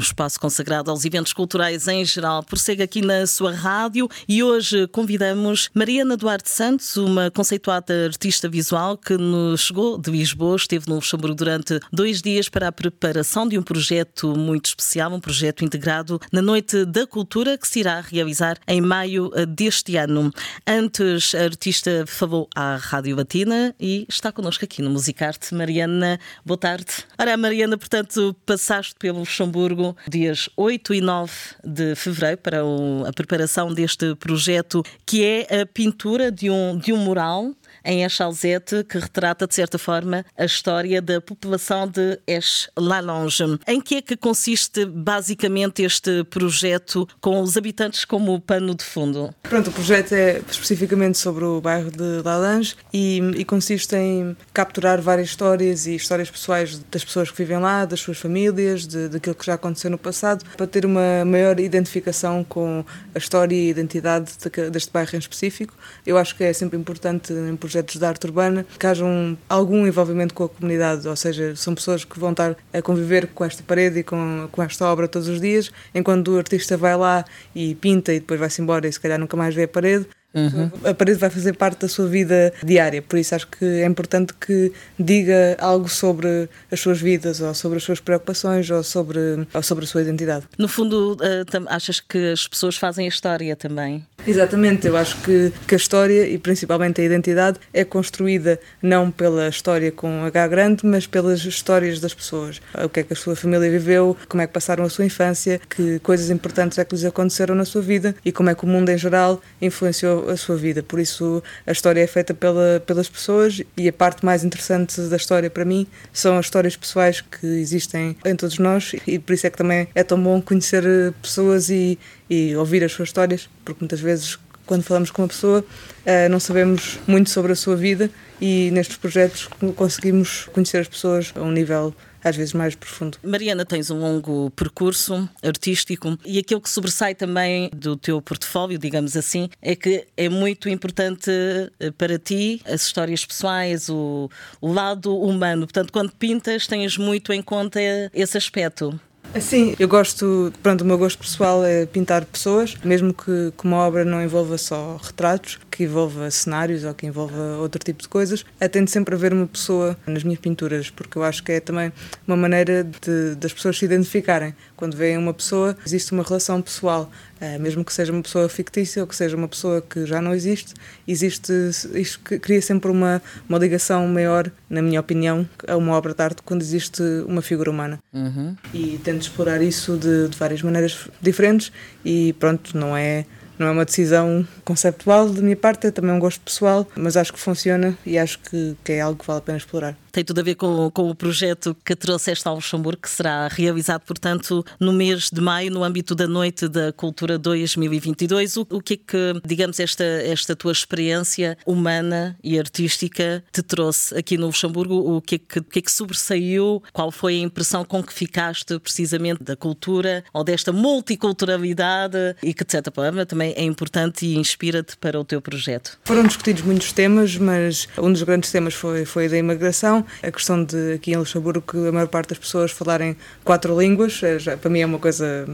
espaço consagrado aos eventos culturais em geral, prossegue aqui na sua rádio e hoje convidamos Mariana Duarte Santos, uma conceituada artista visual que nos chegou de Lisboa, esteve no Luxemburgo durante dois dias para a preparação de um projeto muito especial, um projeto integrado na Noite da Cultura que se irá realizar em maio deste ano. Antes, a artista falou à Rádio Latina e está connosco aqui no Musicarte. Mariana, boa tarde. Ora, Mariana, portanto, passaste pelo Luxemburgo dias 8 e 9 de fevereiro, para a preparação deste projeto, que é a pintura de um, de um mural em Echalzete, que retrata, de certa forma, a história da população de Esch-Lalonge. Em que é que consiste, basicamente, este projeto com os habitantes como pano de fundo? Pronto, o projeto é especificamente sobre o bairro de Lalonge e, e consiste em capturar várias histórias e histórias pessoais das pessoas que vivem lá, das suas famílias, de, daquilo que já aconteceu no passado, para ter uma maior identificação com a história e a identidade deste bairro em específico. Eu acho que é sempre importante, em projetos de arte urbana, que haja um, algum envolvimento com a comunidade, ou seja, são pessoas que vão estar a conviver com esta parede e com, com esta obra todos os dias, enquanto o artista vai lá e pinta e depois vai-se embora e se calhar nunca mais vê a parede, Uhum. A parede vai fazer parte da sua vida diária, por isso acho que é importante que diga algo sobre as suas vidas, ou sobre as suas preocupações, ou sobre, ou sobre a sua identidade. No fundo, uh, achas que as pessoas fazem a história também? Exatamente, eu acho que, que a história e principalmente a identidade é construída não pela história com H grande, mas pelas histórias das pessoas. O que é que a sua família viveu, como é que passaram a sua infância, que coisas importantes é que lhes aconteceram na sua vida e como é que o mundo em geral influenciou a sua vida. Por isso, a história é feita pela, pelas pessoas e a parte mais interessante da história para mim são as histórias pessoais que existem em todos nós e por isso é que também é tão bom conhecer pessoas e, e ouvir as suas histórias, porque muitas vezes quando falamos com uma pessoa, eh, não sabemos muito sobre a sua vida e nestes projetos conseguimos conhecer as pessoas a um nível às vezes mais profundo. Mariana, tens um longo percurso artístico e aquilo que sobressai também do teu portfólio, digamos assim, é que é muito importante eh, para ti as histórias pessoais, o, o lado humano. Portanto, quando pintas, tens muito em conta esse aspecto. Sim, eu gosto, pronto, o meu gosto pessoal é pintar pessoas, mesmo que, que uma obra não envolva só retratos, que envolva cenários ou que envolva outro tipo de coisas, tento sempre haver uma pessoa nas minhas pinturas, porque eu acho que é também uma maneira de, das pessoas se identificarem. Quando veem uma pessoa, existe uma relação pessoal, eh, mesmo que seja uma pessoa fictícia ou que seja uma pessoa que já não existe, existe, isto cria sempre uma, uma ligação maior, na minha opinião, a uma obra de arte quando existe uma figura humana. Uhum. E tento explorar isso de, de várias maneiras diferentes e pronto, não é não é uma decisão conceptual da minha parte, é também um gosto pessoal, mas acho que funciona e acho que, que é algo que vale a pena explorar. Tem tudo a ver com, com o projeto que trouxeste ao Luxemburgo, que será realizado, portanto, no mês de maio, no âmbito da Noite da Cultura 2022. O, o que é que, digamos, esta, esta tua experiência humana e artística te trouxe aqui no Luxemburgo? O que é que, que, é que sobressaiu? Qual foi a impressão com que ficaste precisamente da cultura ou desta multiculturalidade e que, de certa forma, também é importante e inspira-te para o teu projeto? Foram discutidos muitos temas, mas um dos grandes temas foi, foi da imigração a questão de aqui em Luxemburgo que a maior parte das pessoas falarem quatro línguas, é, já, para mim é uma coisa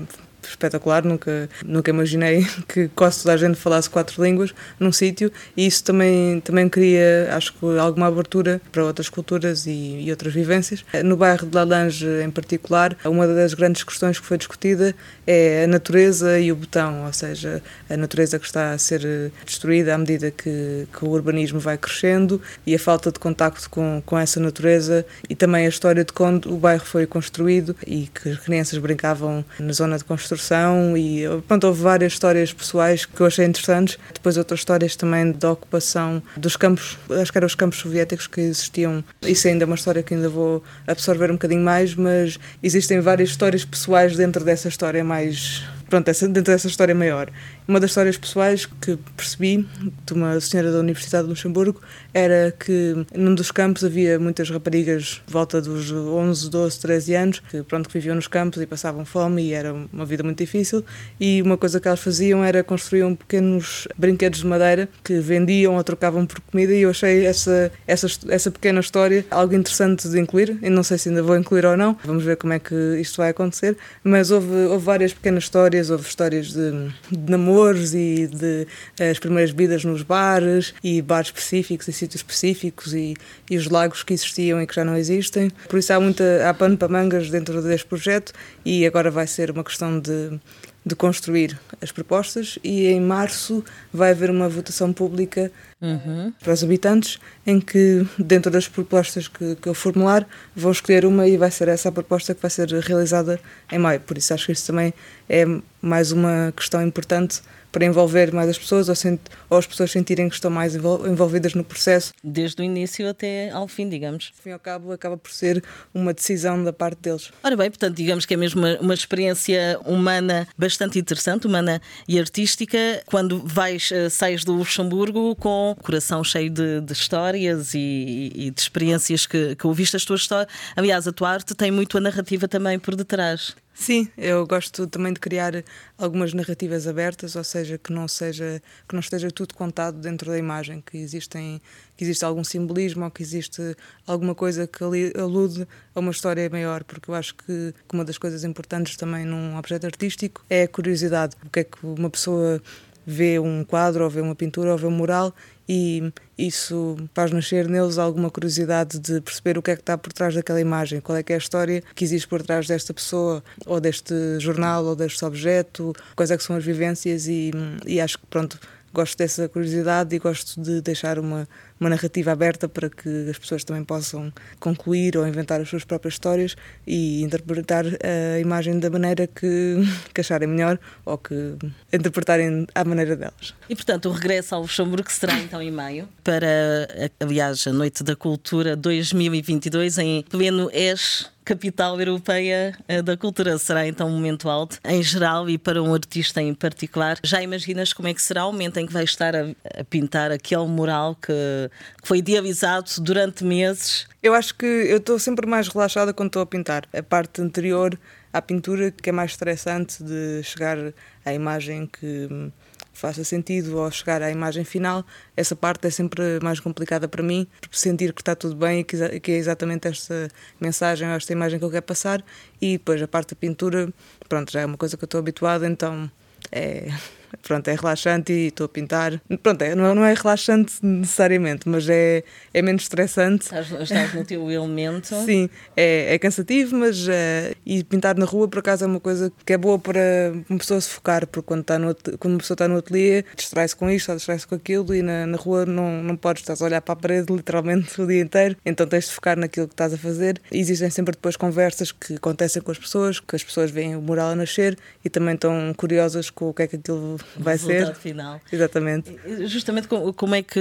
espetacular, nunca, nunca imaginei que quase toda a gente falasse quatro línguas num sítio e isso também, também cria, acho que, alguma abertura para outras culturas e, e outras vivências. No bairro de Lalange, em particular, uma das grandes questões que foi discutida é a natureza e o botão, ou seja, a natureza que está a ser destruída à medida que, que o urbanismo vai crescendo e a falta de contacto com, com essa natureza e também a história de quando o bairro foi construído e que as crianças brincavam na zona de construção e pronto, houve várias histórias pessoais que eu achei interessantes. Depois outras histórias também da ocupação dos campos, acho que eram os campos soviéticos que existiam. Isso ainda é uma história que ainda vou absorver um bocadinho mais, mas existem várias histórias pessoais dentro dessa história mais pronto, dentro dessa história maior. Uma das histórias pessoais que percebi de uma senhora da Universidade de Luxemburgo era que num dos campos havia muitas raparigas de volta dos 11, 12, 13 anos que pronto que viviam nos campos e passavam fome e era uma vida muito difícil. E uma coisa que elas faziam era construíam pequenos brinquedos de madeira que vendiam ou trocavam por comida e eu achei essa essa essa pequena história algo interessante de incluir e não sei se ainda vou incluir ou não vamos ver como é que isto vai acontecer mas houve, houve várias pequenas histórias houve histórias de, de namoros e de eh, as primeiras vidas nos bares e bares específicos e sítios específicos e, e os lagos que existiam e que já não existem. Por isso há muita há pano para mangas dentro deste projeto e agora vai ser uma questão de de construir as propostas e em março vai haver uma votação pública uhum. para os habitantes em que dentro das propostas que, que eu formular vão escolher uma e vai ser essa a proposta que vai ser realizada em maio. Por isso acho que isso também é mais uma questão importante para envolver mais as pessoas ou, ou, as pessoas sentirem que estão mais envolvidas no processo. Desde o início até ao fim, digamos. Ao fim ao cabo, acaba por ser uma decisão da parte deles. Ora bem, portanto, digamos que é mesmo uma, uma experiência humana bastante interessante, humana e artística, quando vais, uh, sais do Luxemburgo com o coração cheio de, de histórias e, e, de experiências que, que ouviste as tuas histórias. Aliás, a tua arte tem muito a narrativa também por detrás. Sim, eu gosto também de criar algumas narrativas abertas, ou seja, que não seja que não esteja tudo contado dentro da imagem, que existem que existe algum simbolismo ou que existe alguma coisa que alude a uma história maior, porque eu acho que, que uma das coisas importantes também num objeto artístico é a curiosidade, o que é que uma pessoa vê um quadro ou vê uma pintura ou vê um mural e isso faz nascer neles alguma curiosidade de perceber o que é que está por trás daquela imagem, qual é que é a história que existe por trás desta pessoa, ou deste jornal, ou deste objeto, quais é que são as vivências e, e acho que pronto, gosto dessa curiosidade e gosto de deixar uma, uma narrativa aberta para que as pessoas também possam concluir ou inventar as suas próprias histórias e interpretar a imagem da maneira que, que acharem melhor ou que interpretarem à maneira delas. E portanto, o regresso ao Luxemburgo será então em maio para, aliás, a Noite da Cultura 2022 em pleno Eixo capital europeia eh, da cultura. Será então um momento alto em geral e para um artista em particular. Já imaginas como é que será o momento em que vai estar a, a pintar aquele mural que, que, foi idealizado durante meses? Eu acho que eu estou sempre mais relaxada quando estou a pintar. A parte anterior à pintura que é mais estressante de chegar à imagem que faça sentido ao chegar à imagem final, essa parte é sempre mais complicada para mim, porque sentir que está tudo bem e que é exatamente esta mensagem ou esta imagem que eu quero passar, e depois a parte da pintura, pronto, já é uma coisa que eu estou habituada, então é, pronto, é relaxante e estou a pintar. Pronto, é, não, é relaxante necessariamente, mas é, é menos estressante. Estás, estás no teu elemento. Sim, é, é cansativo, mas é, e pintar na rua por acaso é uma coisa que é boa para uma pessoa se focar, porque quando, está no, quando uma pessoa está no ateliê, distrai-se com isto, distrai-se com aquilo e na, na rua não, não podes, estás a olhar para a parede literalmente o dia inteiro, então tens de focar naquilo que estás a fazer. Existem sempre depois conversas que acontecem com as pessoas, que as pessoas veem o mural a nascer e também estão curiosas com o que é que aquilo vai ser. final. Exatamente. Justamente como é que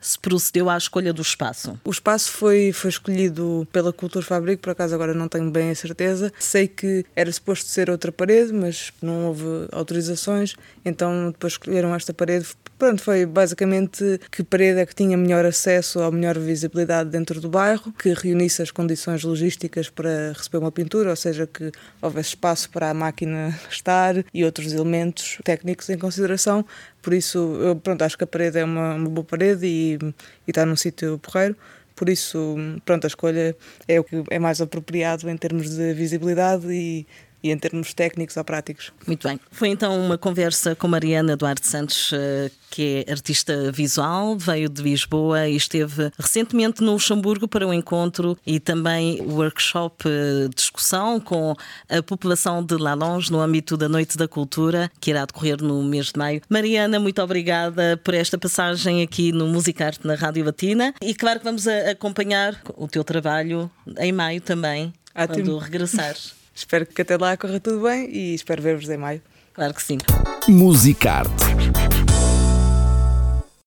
se procedeu à escolha do espaço? O espaço foi, foi escolhido pela Cultura Fabrico, por acaso agora não tenho bem a certeza. Sei que era suposto ser outra parede, mas não houve autorizações, então depois escolheram esta parede Pronto, foi basicamente que parede é que tinha melhor acesso ou melhor visibilidade dentro do bairro, que reunisse as condições logísticas para receber uma pintura, ou seja, que houvesse espaço para a máquina estar e outros elementos técnicos em consideração. Por isso, eu pronto, acho que a parede é uma, uma boa parede e, e está num sítio porreiro. Por isso, pronto, a escolha é o que é mais apropriado em termos de visibilidade e e em termos técnicos ou práticos. Muito bem. Foi então uma conversa com Mariana Duarte Santos, eh, que é artista visual, veio de Lisboa e esteve recentemente no Luxemburgo para um encontro e também workshop eh, discussão com a população de Lalonge no âmbito da Noite da Cultura, que irá decorrer no mês de maio. Mariana, muito obrigada por esta passagem aqui no Musicarte na Rádio Latina e claro que vamos acompanhar o teu trabalho em maio também, Ótimo. quando regressares. Espero que até lá corra tudo bem e espero ver-vos em maio. Claro que sim. Musicarte